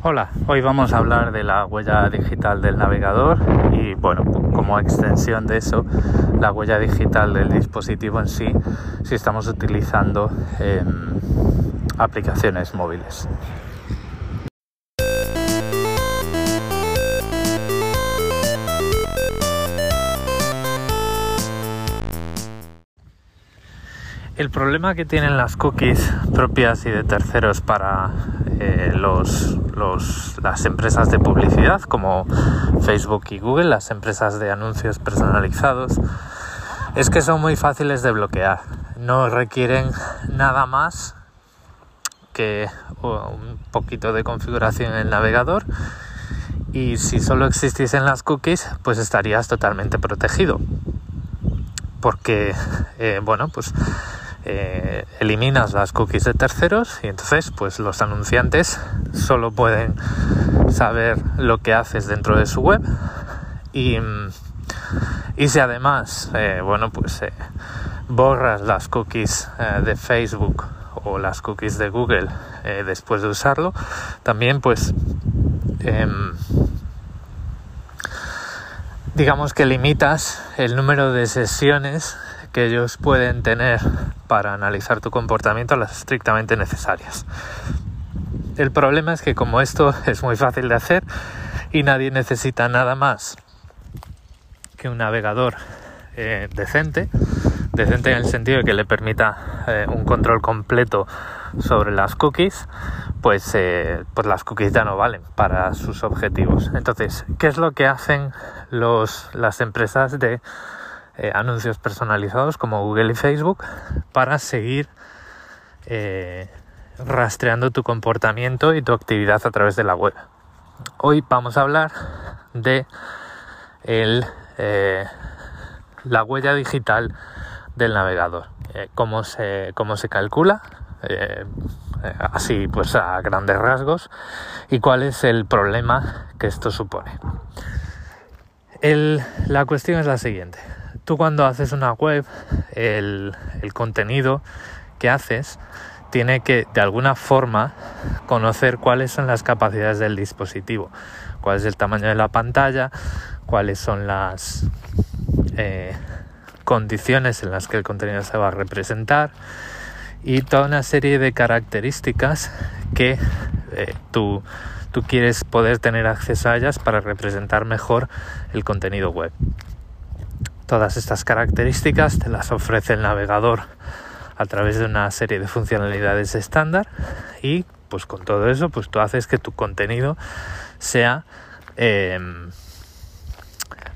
Hola, hoy vamos a hablar de la huella digital del navegador y bueno, como extensión de eso, la huella digital del dispositivo en sí si estamos utilizando eh, aplicaciones móviles. El problema que tienen las cookies propias y de terceros para eh, los, las empresas de publicidad como Facebook y Google, las empresas de anuncios personalizados, es que son muy fáciles de bloquear. No requieren nada más que un poquito de configuración en el navegador y si solo existiesen las cookies pues estarías totalmente protegido porque eh, bueno pues eh, eliminas las cookies de terceros y entonces pues los anunciantes solo pueden saber lo que haces dentro de su web y, y si además eh, bueno pues eh, borras las cookies de Facebook o las cookies de Google después de usarlo también pues em, digamos que limitas el número de sesiones que ellos pueden tener para analizar tu comportamiento las estrictamente necesarias. El problema es que como esto es muy fácil de hacer y nadie necesita nada más que un navegador eh, decente, decente en el sentido de que le permita eh, un control completo sobre las cookies, pues, eh, pues las cookies ya no valen para sus objetivos. Entonces, ¿qué es lo que hacen los, las empresas de eh, anuncios personalizados como Google y Facebook para seguir eh, rastreando tu comportamiento y tu actividad a través de la web. Hoy vamos a hablar de eh, la huella digital del navegador, cómo, se, cómo se calcula, así pues a grandes rasgos, y cuál es el problema que esto supone. la cuestión es la siguiente tú cuando haces una web, el, contenido que haces tiene que de alguna forma conocer cuáles son las capacidades del dispositivo, cuál es el tamaño de la pantalla, cuáles son las eh, condiciones en las que el contenido se va a representar y toda una serie de características que eh, tú, tú quieres poder tener acceso a ellas para representar mejor el contenido web. Todas estas características te las ofrece el navegador a través de una serie de funcionalidades estándar y pues con todo eso pues tú haces que tu contenido sea em,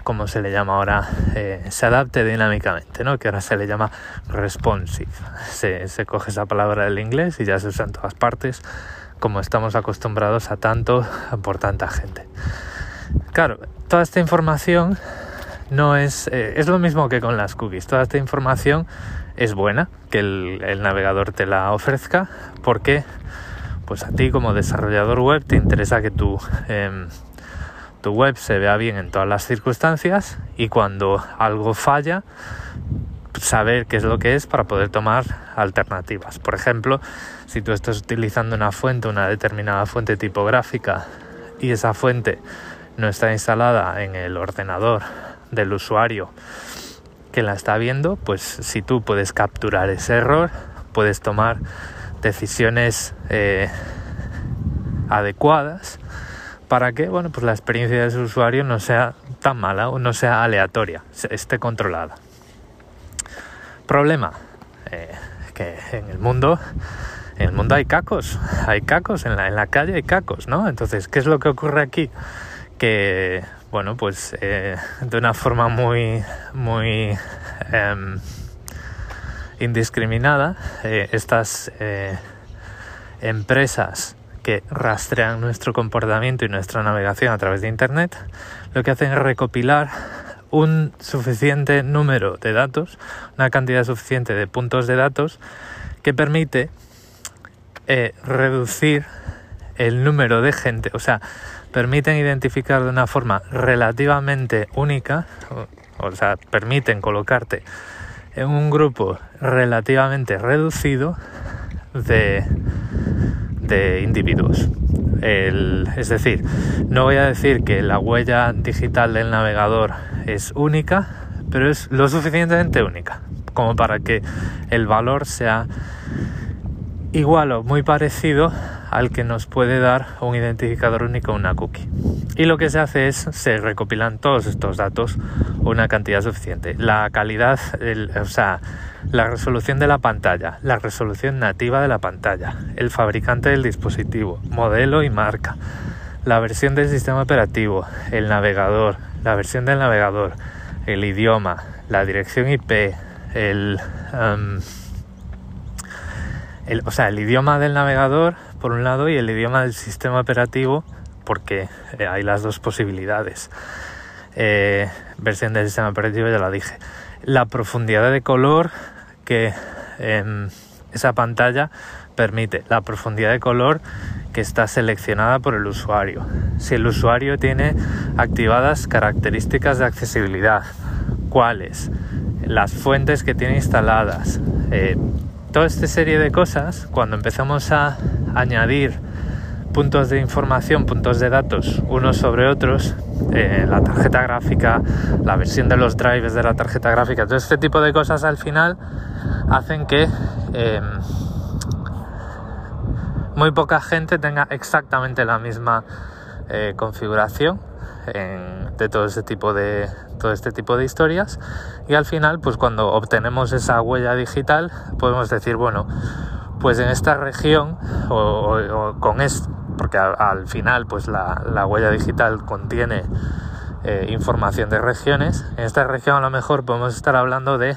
como se le llama ahora, eh, se adapte dinámicamente, ¿no? que ahora se le llama responsive. Se, se, coge esa palabra del inglés y ya se usa en todas partes, como estamos acostumbrados a tanto por tanta gente. Claro, toda esta información no es, eh, es lo mismo que con las cookies. Toda esta información es buena que el, navegador te la ofrezca porque pues a ti como desarrollador web te interesa que tu, em, tu web se vea bien en todas las circunstancias y cuando algo falla saber qué es lo que es para poder tomar alternativas. Por ejemplo, si tú estás utilizando una fuente, una determinada fuente tipográfica y esa fuente no está instalada en el ordenador del usuario que la está viendo, pues si tú puedes capturar ese error, puedes tomar decisiones eh, adecuadas para que bueno, pues la experiencia de su usuario no sea tan mala o no sea aleatoria, esté controlada. Problema, eh, que en el mundo en el mundo hay cacos, hay cacos, en la, en la calle hay cacos, ¿no? Entonces, ¿qué es lo que ocurre aquí? Que bueno, pues eh, de una forma muy, muy em, indiscriminada, eh, estas eh, empresas que rastrean nuestro comportamiento y nuestra navegación a través de Internet, lo que hacen es recopilar un suficiente número de datos, una cantidad suficiente de puntos de datos que permite reducir el número de gente, o sea, permiten identificar de una forma relativamente única, o, sea, permiten colocarte en un grupo relativamente reducido de, de individuos. es decir, no voy a decir que la huella digital del navegador es única, pero es lo suficientemente única como para que el valor sea igual o muy parecido al que nos puede dar un identificador único una cookie. Y lo que se hace es, se recopilan todos estos datos una cantidad suficiente. La calidad, o sea, la resolución de la pantalla, la resolución nativa de la pantalla, el fabricante del dispositivo, modelo y marca, la versión del sistema operativo, el navegador, la versión del navegador, el idioma, la dirección IP, el, um, el, o sea, el idioma del navegador por un lado y el idioma del sistema operativo porque eh, hay las dos posibilidades. Eh, versión del sistema operativo ya la dije. La profundidad de color que em, esa pantalla permite, la profundidad de color que está seleccionada por el usuario. Si el usuario tiene activadas características de accesibilidad, cuáles, las fuentes que tiene instaladas, eh, toda esta serie de cosas, cuando empezamos a añadir puntos de información, puntos de datos unos sobre otros, eh, la tarjeta gráfica, la versión de los drivers de la tarjeta gráfica, todo este tipo de cosas al final hacen que em, muy poca gente tenga exactamente la misma eh, configuración de todo este tipo de todo este tipo de historias y al final pues cuando obtenemos esa huella digital podemos decir bueno pues en esta región o, con esto porque al, final pues la, huella digital contiene eh, información de regiones en esta región a lo mejor podemos estar hablando de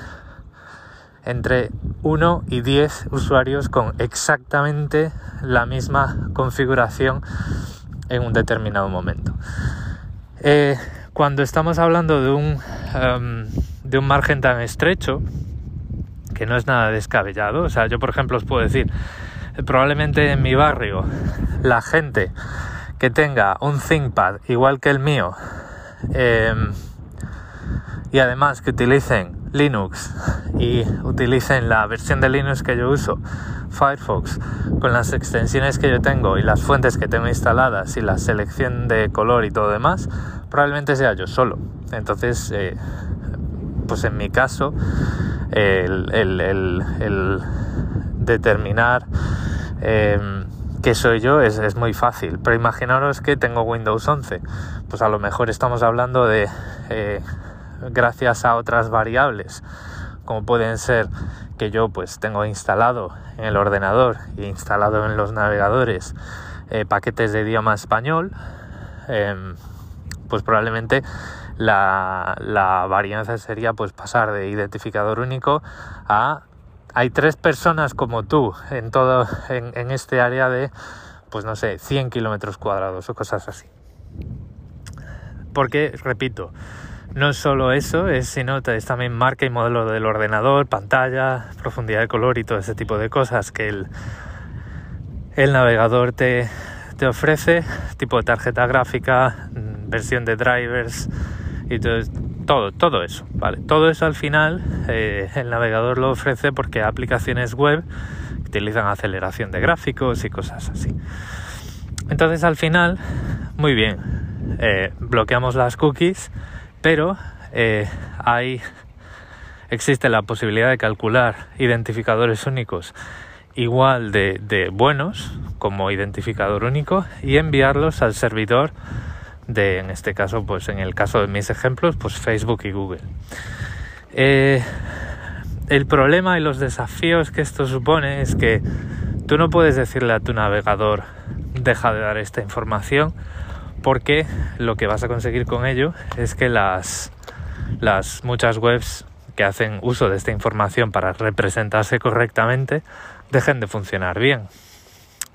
entre 1 y 10 usuarios con exactamente la misma configuración en un determinado momento. Eh, cuando estamos hablando de un, em, de un margen tan estrecho, que no es nada descabellado, o sea, yo por ejemplo os puedo decir, probablemente en mi barrio la gente que tenga un ThinkPad igual que el mío em, y además que utilicen Linux y utilicen la versión de Linux que yo uso, Firefox, con las extensiones que yo tengo y las fuentes que tengo instaladas y la selección de color y todo demás, probablemente sea yo solo. Entonces, eh, pues en mi caso, el, determinar eh, qué soy yo es, es, muy fácil. Pero imaginaros que tengo Windows 11. Pues a lo mejor estamos hablando de eh, gracias a otras variables como pueden ser que yo pues tengo instalado en el ordenador e instalado en los navegadores eh, paquetes de idioma español em, pues probablemente la, la, varianza sería pues pasar de identificador único a hay tres personas como tú en todo en, en este área de pues no sé 100 kilómetros cuadrados o cosas así. Porque repito no solo eso, es, sino es también marca y modelo del ordenador, pantalla, profundidad de color y todo ese tipo de cosas que el, navegador te, te ofrece, tipo de tarjeta gráfica, mm, versión de drivers y todo, todo, eso, ¿vale? Todo eso al final eh, el navegador lo ofrece porque aplicaciones web utilizan aceleración de gráficos y cosas así. Entonces al final, muy bien, eh, bloqueamos las cookies pero eh, hay, existe la posibilidad de calcular identificadores únicos igual de, buenos como identificador único y enviarlos al servidor de, en este caso, pues en el caso de mis ejemplos, pues Facebook y Google. Eh, el problema y los desafíos que esto supone es que tú no puedes decirle a tu navegador deja de dar esta información porque lo que vas a conseguir con ello es que las, las muchas webs que hacen uso de esta información para representarse correctamente dejen de funcionar bien.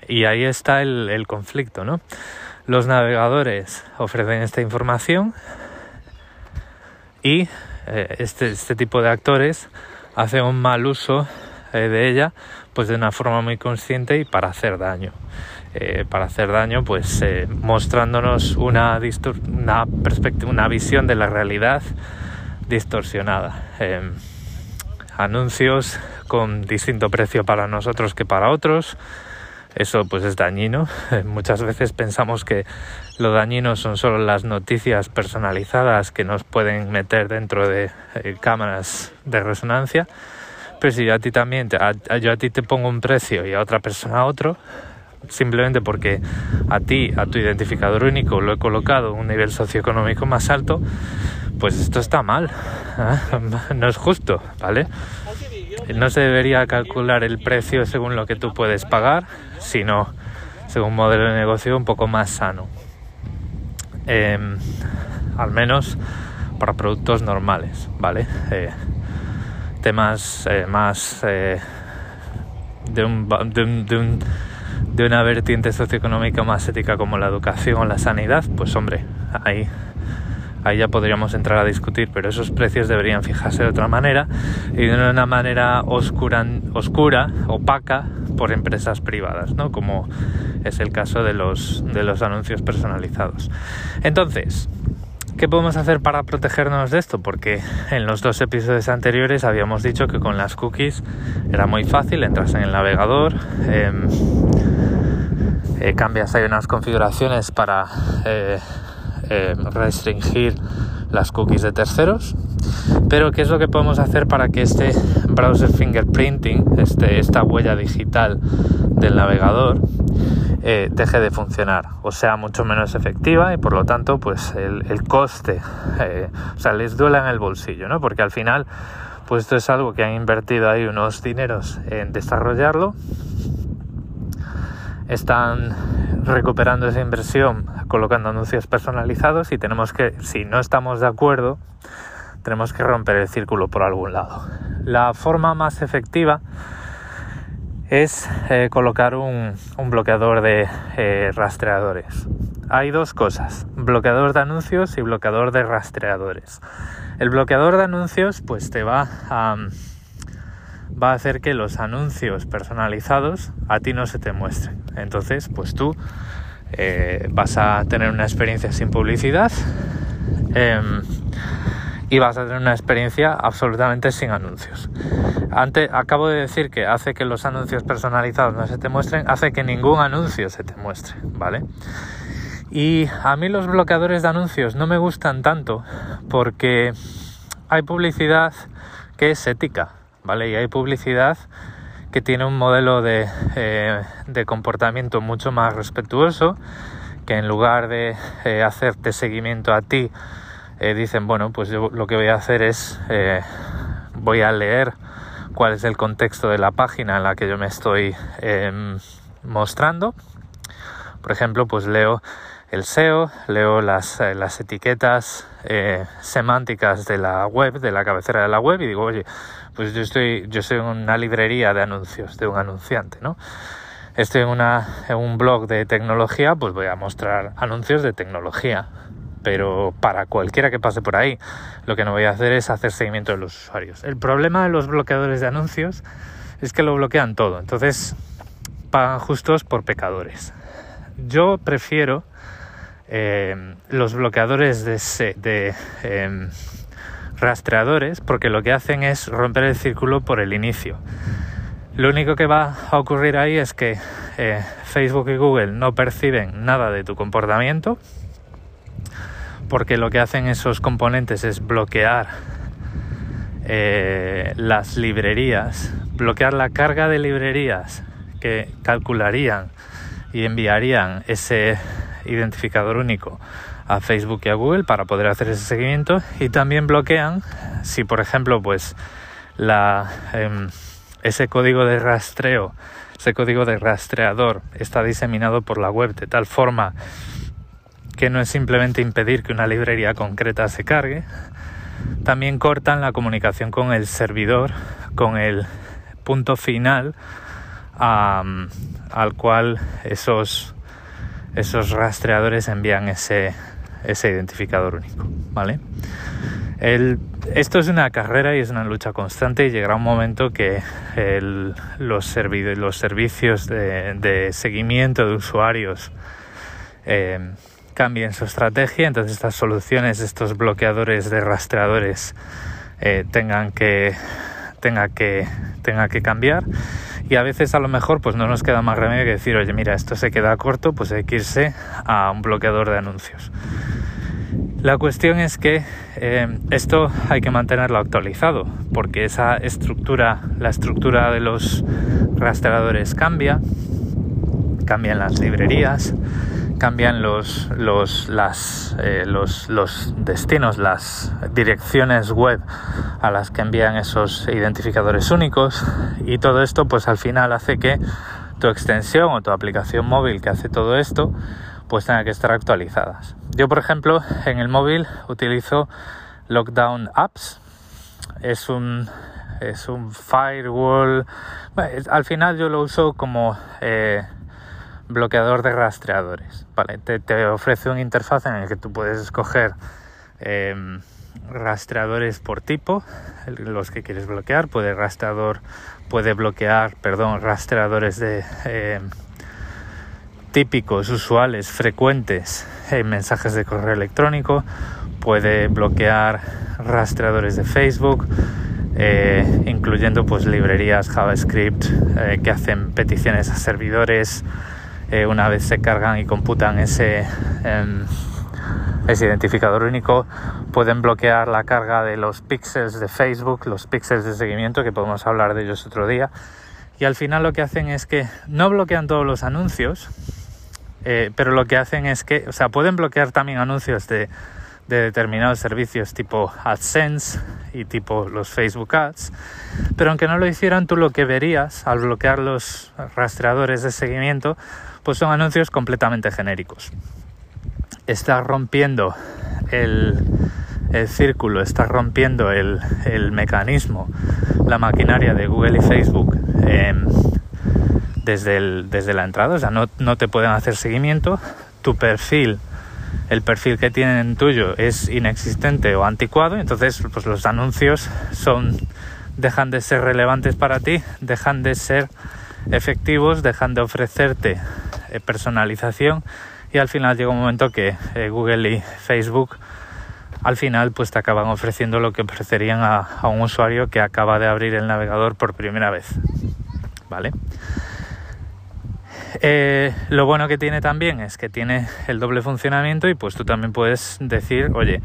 Y ahí está el, conflicto, ¿no? Los navegadores ofrecen esta información y eh, este, este, tipo de actores hacen un mal uso eh, de ella pues de una forma muy consciente y para hacer daño. Eh, para hacer daño, pues eh, mostrándonos una, una, una visión de la realidad distorsionada. Em, anuncios con distinto precio para nosotros que para otros, Eso pues es dañino. Muchas veces pensamos que lo dañino son solo las noticias personalizadas que nos pueden meter dentro de eh, cámaras de resonancia. Pero si yo a ti también, yo a ti te pongo un precio y a otra persona otro, simplemente porque a ti, a tu identificador único, lo he colocado en un nivel socioeconómico más alto, pues esto está mal. ¿eh? No es justo, ¿vale? No se debería calcular el precio según lo que tú puedes pagar, sino según un modelo de negocio un poco más sano. Em, al menos para productos normales, ¿vale? Eh, temas eh, más de, un, de, un, una vertiente socioeconómica más ética como la educación o la sanidad, pues hombre, ahí ahí ya podríamos entrar a discutir, pero esos precios deberían fijarse de otra manera y de una manera oscura, oscura opaca por empresas privadas, ¿no? como es el caso de los, de los anuncios personalizados. Entonces, ¿Qué podemos hacer para protegernos de esto? Porque en los dos episodios anteriores habíamos dicho que con las cookies era muy fácil, entras en el navegador, em, eh, cambias, hay unas configuraciones para eh, eh, restringir las cookies de terceros. Pero ¿qué es lo que podemos hacer para que este browser fingerprinting, este, esta huella digital del navegador, deje de funcionar o sea mucho menos efectiva y por lo tanto pues el, coste, eh, o sea, les duela en el bolsillo, ¿no? Porque al final pues esto es algo que han invertido ahí unos dineros en desarrollarlo están recuperando esa inversión colocando anuncios personalizados y tenemos que, si no estamos de acuerdo, tenemos que romper el círculo por algún lado. La forma más efectiva es eh, colocar un, bloqueador de eh, rastreadores. Hay dos cosas, bloqueador de anuncios y bloqueador de rastreadores. El bloqueador de anuncios pues te va a va a hacer que los anuncios personalizados a ti no se te muestren. Entonces, pues tú eh, vas a tener una experiencia sin publicidad em, y vas a tener una experiencia absolutamente sin anuncios. Antes, acabo de decir que hace que los anuncios personalizados no se te muestren, hace que ningún anuncio se te muestre, ¿vale? Y a mí los bloqueadores de anuncios no me gustan tanto porque hay publicidad que es ética, ¿vale? Y hay publicidad que tiene un modelo de, eh, de comportamiento mucho más respetuoso, que en lugar de eh, hacerte seguimiento a ti, eh, dicen, bueno, pues yo lo que voy a hacer es, voy a leer cuál es el contexto de la página en la que yo me estoy em, mostrando. Por ejemplo, pues leo el SEO, leo las, las etiquetas semánticas de la web, de la cabecera de la web y digo, oye, pues yo estoy, yo soy una librería de anuncios de un anunciante, ¿no? Estoy en, una, en un blog de tecnología, pues voy a mostrar anuncios de tecnología. Pero para cualquiera que pase por ahí, lo que no voy a hacer es hacer seguimiento de los usuarios. El problema de los bloqueadores de anuncios es que lo bloquean todo. Entonces, pagan justos por pecadores. Yo prefiero eh, los bloqueadores de, de em, rastreadores porque lo que hacen es romper el círculo por el inicio. Lo único que va a ocurrir ahí es que eh, Facebook y Google no perciben nada de tu comportamiento porque lo que hacen esos componentes es bloquear eh, las librerías, bloquear la carga de librerías que calcularían y enviarían ese identificador único a Facebook y a Google para poder hacer ese seguimiento. Y también bloquean si por ejemplo pues em, ese código de rastreo ese código de rastreador está diseminado por la web de tal forma que no es simplemente impedir que una librería concreta se cargue también cortan la comunicación con el servidor con el punto final al cual esos esos rastreadores envían ese ese identificador único, ¿vale? esto es una carrera y es una lucha constante y llegará un momento que los, los, servicios de, seguimiento de usuarios eh, cambien su estrategia, entonces estas soluciones, estos bloqueadores de rastreadores eh, tengan que tenga que tenga que cambiar y a veces a lo mejor pues no nos queda más remedio que decir, oye, mira, esto se queda corto, pues hay que irse a un bloqueador de anuncios. La cuestión es que eh, esto hay que mantenerlo actualizado, porque esa estructura, la estructura de los rastreadores cambia, cambian las librerías, cambian los, los, eh, los, los destinos, las direcciones web a las que envían esos identificadores únicos y todo esto pues al final hace que tu extensión o tu aplicación móvil que hace todo esto pues tenga que estar actualizadas. Yo por ejemplo en el móvil utilizo Lockdown Apps, es un es un firewall. al final yo lo uso como eh, bloqueador de rastreadores. Vale, te, ofrece una interfaz en la que tú puedes escoger em, rastreadores por tipo, los que quieres bloquear. Puede rastreador puede bloquear, perdón, rastreadores de em, típicos, usuales, frecuentes en mensajes de correo electrónico. Puede bloquear rastreadores de Facebook. Eh, incluyendo pues librerías JavaScript eh, que hacen peticiones a servidores eh, una vez se cargan y computan ese, em, ese identificador único, pueden bloquear la carga de los píxeles de Facebook, los píxeles de seguimiento, que podemos hablar de ellos otro día. Y al final lo que hacen es que no bloquean todos los anuncios, eh, pero lo que hacen es que, o sea, pueden bloquear también anuncios de, de determinados servicios tipo AdSense y tipo los Facebook Ads, pero aunque no lo hicieran, tú lo que verías al bloquear los rastreadores de seguimiento pues son anuncios completamente genéricos. Está rompiendo el, círculo, está rompiendo el, mecanismo, la maquinaria de Google y Facebook em, desde, desde la entrada, o sea, no, no te pueden hacer seguimiento, tu perfil el perfil que tienen tuyo es inexistente o anticuado, entonces pues los anuncios son dejan de ser relevantes para ti, dejan de ser efectivos, dejan de ofrecerte personalización y al final llega un momento que eh, Google y Facebook al final pues te acaban ofreciendo lo que ofrecerían a, un usuario que acaba de abrir el navegador por primera vez. ¿Vale? Eh, lo bueno que tiene también es que tiene el doble funcionamiento y pues tú también puedes decir, oye,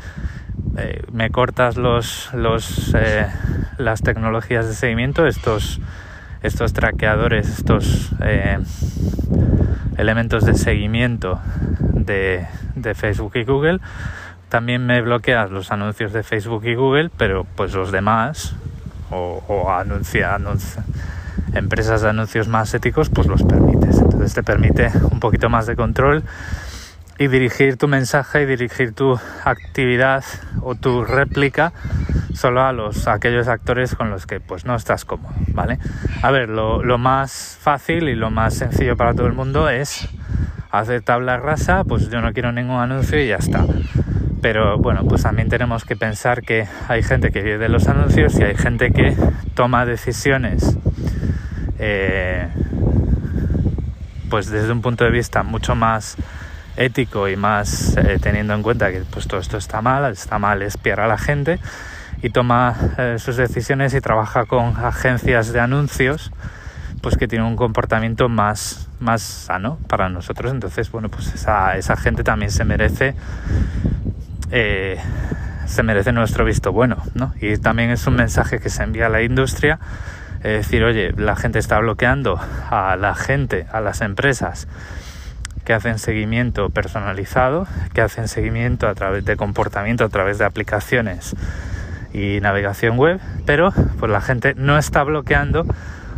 me cortas los, los las tecnologías de seguimiento, estos estos traqueadores, estos eh, elementos de seguimiento de, Facebook y Google. También me bloqueas los anuncios de Facebook y Google, pero pues los demás, o, anuncia, empresas de anuncios más éticos, pues los permites. Entonces te permite un poquito más de control y dirigir tu mensaje y dirigir tu actividad o tu réplica solo a los aquellos actores con los que pues no estás cómodo, ¿vale? A ver, lo, lo más fácil y lo más sencillo para todo el mundo es hacer tabla rasa, pues yo no quiero ningún anuncio y ya está. Pero bueno, pues también tenemos que pensar que hay gente que vive de los anuncios y hay gente que toma decisiones eh, pues desde un punto de vista mucho más ético y más eh, teniendo en cuenta que pues todo esto está mal, está mal espiar a la gente y toma eh, sus decisiones y trabaja con agencias de anuncios pues que tienen un comportamiento más, más sano para nosotros. Entonces, bueno, pues esa, esa gente también se merece eh, se merece nuestro visto bueno, ¿no? Y también es un mensaje que se envía a la industria, es decir, oye, la gente está bloqueando a la gente, a las empresas que hacen seguimiento personalizado, que hacen seguimiento a través de comportamiento, a través de aplicaciones y navegación web, pero pues la gente no está bloqueando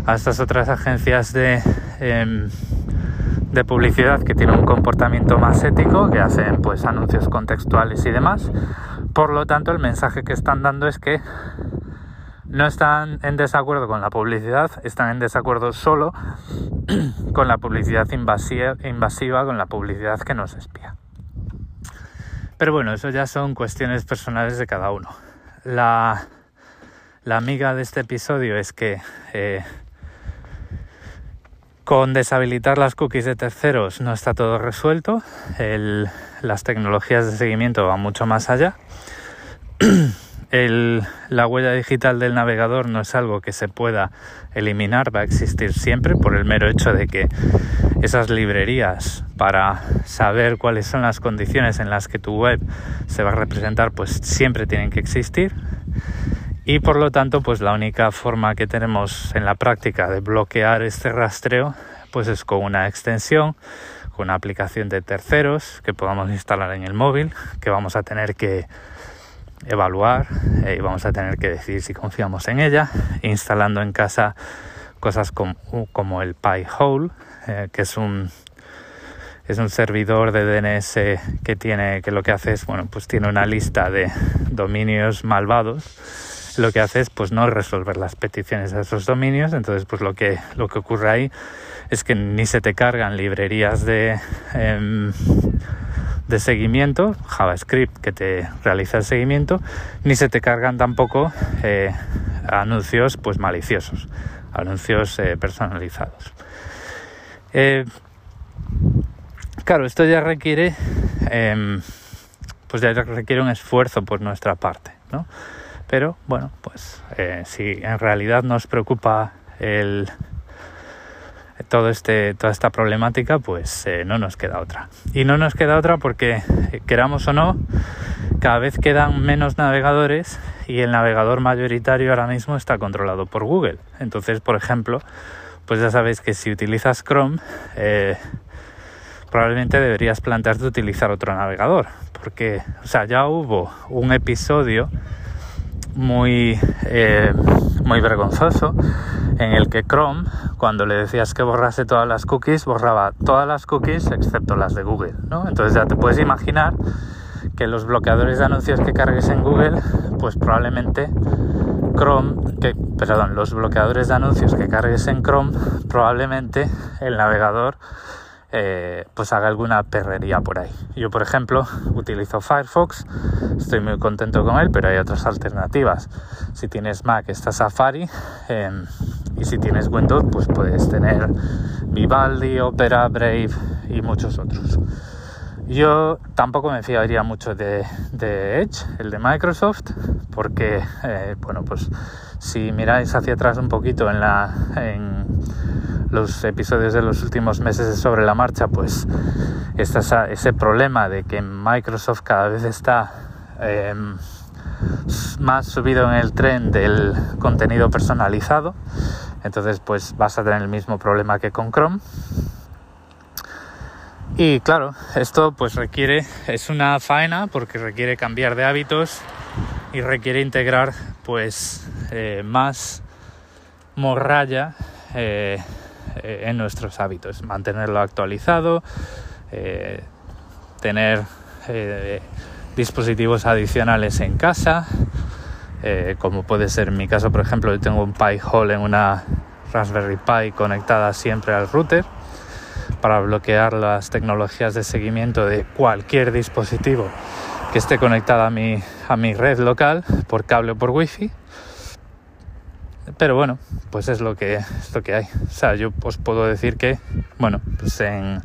a estas otras agencias de, em, de publicidad que tienen un comportamiento más ético, que hacen pues anuncios contextuales y demás. Por lo tanto, el mensaje que están dando es que no están en desacuerdo con la publicidad, están en desacuerdo solo con la publicidad invasiva, con la publicidad que nos espía. Pero bueno, eso ya son cuestiones personales de cada uno la, amiga de este episodio es que eh, con deshabilitar las cookies de terceros no está todo resuelto. las tecnologías de seguimiento van mucho más allá. la huella digital del navegador no es algo que se pueda eliminar, va a existir siempre por el mero hecho de que esas librerías para saber cuáles son las condiciones en las que tu web se va a representar, pues siempre tienen que existir. Y por lo tanto, pues la única forma que tenemos en la práctica de bloquear este rastreo, pues es con una extensión, con una aplicación de terceros que podamos instalar en el móvil, que vamos a tener que evaluar eh, y vamos a tener que decidir si confiamos en ella, instalando en casa cosas como, el Pi-hole, eh, que es un es un servidor de DNS que tiene que lo que hace es bueno pues tiene una lista de dominios malvados. Lo que hace es pues no resolver las peticiones a esos dominios. Entonces pues lo que lo que ocurre ahí es que ni se te cargan librerías de em, de seguimiento, JavaScript que te realiza el seguimiento, ni se te cargan tampoco eh, anuncios pues maliciosos, anuncios eh, personalizados. Eh, claro, esto ya requiere em, pues ya requiere un esfuerzo por nuestra parte, ¿no? Pero bueno, pues si en realidad nos preocupa el todo este, toda esta problemática, pues eh, no nos queda otra. Y no nos queda otra porque, eh, queramos o no, cada vez quedan menos navegadores y el navegador mayoritario ahora mismo está controlado por Google. Entonces, por ejemplo, pues ya sabéis que si utilizas Chrome, eh, probablemente deberías plantearte utilizar otro navegador. Porque, o sea, ya hubo un episodio muy, muy vergonzoso en el que Chrome, cuando le decías que borrase todas las cookies, borraba todas las cookies excepto las de Google, ¿no? Entonces ya te puedes imaginar que los bloqueadores de anuncios que cargues en Google, pues probablemente Chrome, que, perdón, los bloqueadores de anuncios que cargues en Chrome, probablemente el navegador eh, pues haga alguna perrería por ahí. Yo, por ejemplo, utilizo Firefox, estoy muy contento con él, pero hay otras alternativas. Si tienes Mac está Safari em, y si tienes Windows pues puedes tener Vivaldi, Opera, Brave y muchos otros. Yo tampoco me fiaría mucho de, Edge, el de Microsoft, porque, eh, bueno, pues si miráis hacia atrás un poquito en, la, en los episodios de los últimos meses sobre la marcha, pues está ese problema de que Microsoft cada vez está em, más subido en el tren del contenido personalizado. Entonces, pues vas a tener el mismo problema que con Chrome. Y claro, esto pues requiere, es una faena porque requiere cambiar de hábitos y requiere integrar pues eh, más morralla eh, eh, en nuestros hábitos, mantenerlo actualizado, tener dispositivos adicionales en casa, como puede ser en mi caso, por ejemplo, yo tengo un Pi Hole en una Raspberry Pi conectada siempre al router para bloquear las tecnologías de seguimiento de cualquier dispositivo que esté conectado a mi, a mi red local por cable o por wifi. Pero bueno, pues es lo que, es lo que hay. O sea, yo os puedo decir que, bueno, pues en,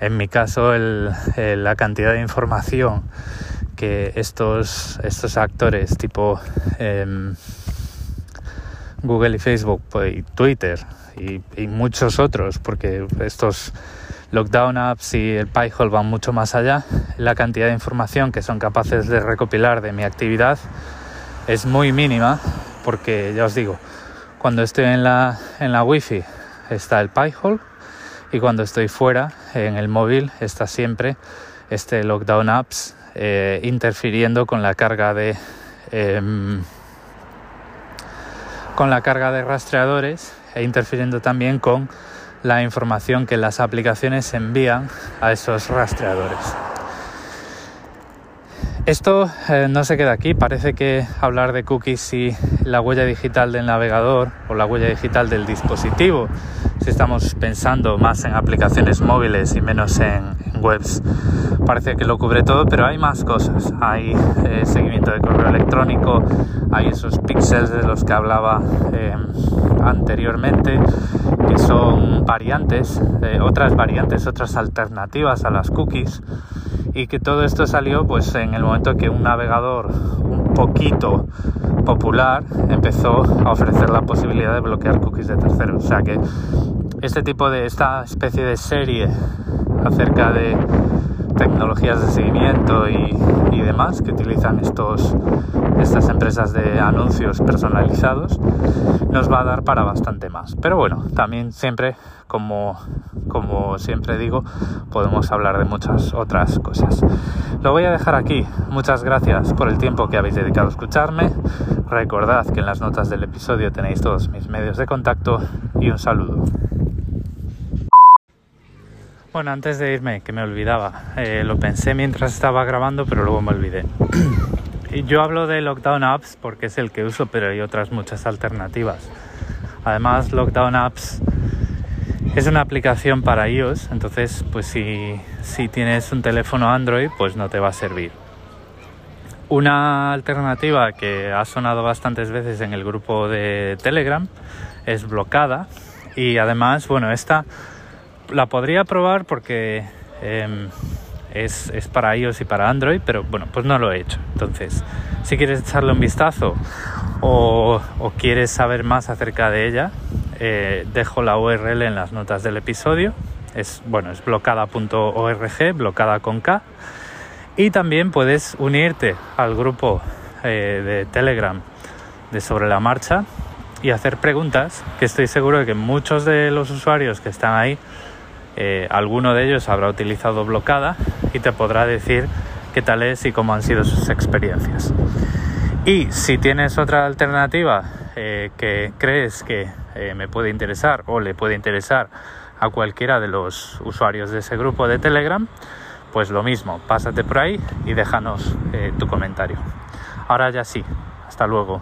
en mi caso la cantidad de información que estos, estos actores tipo em, Google y Facebook pues, y Twitter y, muchos otros, porque estos lockdown apps y el Pi-hole van mucho más allá, la cantidad de información que son capaces de recopilar de mi actividad es muy mínima, porque ya os digo, cuando estoy en la, en la Wi-Fi está el Pi-hole y cuando estoy fuera en el móvil está siempre este lockdown apps eh, interfiriendo con la carga de em, con la carga de rastreadores e interfiriendo también con la información que las aplicaciones envían a esos rastreadores. Esto eh, no se queda aquí, parece que hablar de cookies y la huella digital del navegador o la huella digital del dispositivo, si estamos pensando más en aplicaciones móviles y menos en, webs, parece que lo cubre todo, pero hay más cosas. Hay eh, seguimiento de correo electrónico, hay esos píxeles de los que hablaba eh, anteriormente, que son variantes, otras variantes, otras alternativas a las cookies y que todo esto salió pues en el momento que un navegador un poquito popular empezó a ofrecer la posibilidad de bloquear cookies de terceros. O sea que este tipo de, esta especie de serie acerca de tecnologías de seguimiento y, demás que utilizan estos, estas empresas de anuncios personalizados nos va a dar para bastante más. Pero bueno, también siempre, como, como siempre digo, podemos hablar de muchas otras cosas. Lo voy a dejar aquí. Muchas gracias por el tiempo que habéis dedicado a escucharme. Recordad que en las notas del episodio tenéis todos mis medios de contacto y un saludo. Bueno, antes de irme, que me olvidaba, eh, lo pensé mientras estaba grabando, pero luego me olvidé. Yo hablo de Lockdown Apps porque es el que uso, pero hay otras muchas alternativas. Además, Lockdown Apps es una aplicación para iOS, entonces, pues si, si tienes un teléfono Android, pues no te va a servir. Una alternativa que ha sonado bastantes veces en el grupo de Telegram es Blocada y además, bueno, esta la podría probar porque em, es, para iOS y para Android, pero bueno, pues no lo he hecho. Entonces, si quieres echarle un vistazo o, quieres saber más acerca de ella, eh, dejo la URL en las notas del episodio. Es bueno, es blocada.org, blocada con K. Y también puedes unirte al grupo eh, de Telegram de Sobre la Marcha y hacer preguntas, que estoy seguro de que muchos de los usuarios que están ahí eh, alguno de ellos habrá utilizado blocada y te podrá decir qué tal es y cómo han sido sus experiencias. Y si tienes otra alternativa eh, que crees que eh, me puede interesar o le puede interesar a cualquiera de los usuarios de ese grupo de Telegram, pues lo mismo, pásate por ahí y déjanos tu comentario. Ahora ya sí, hasta luego.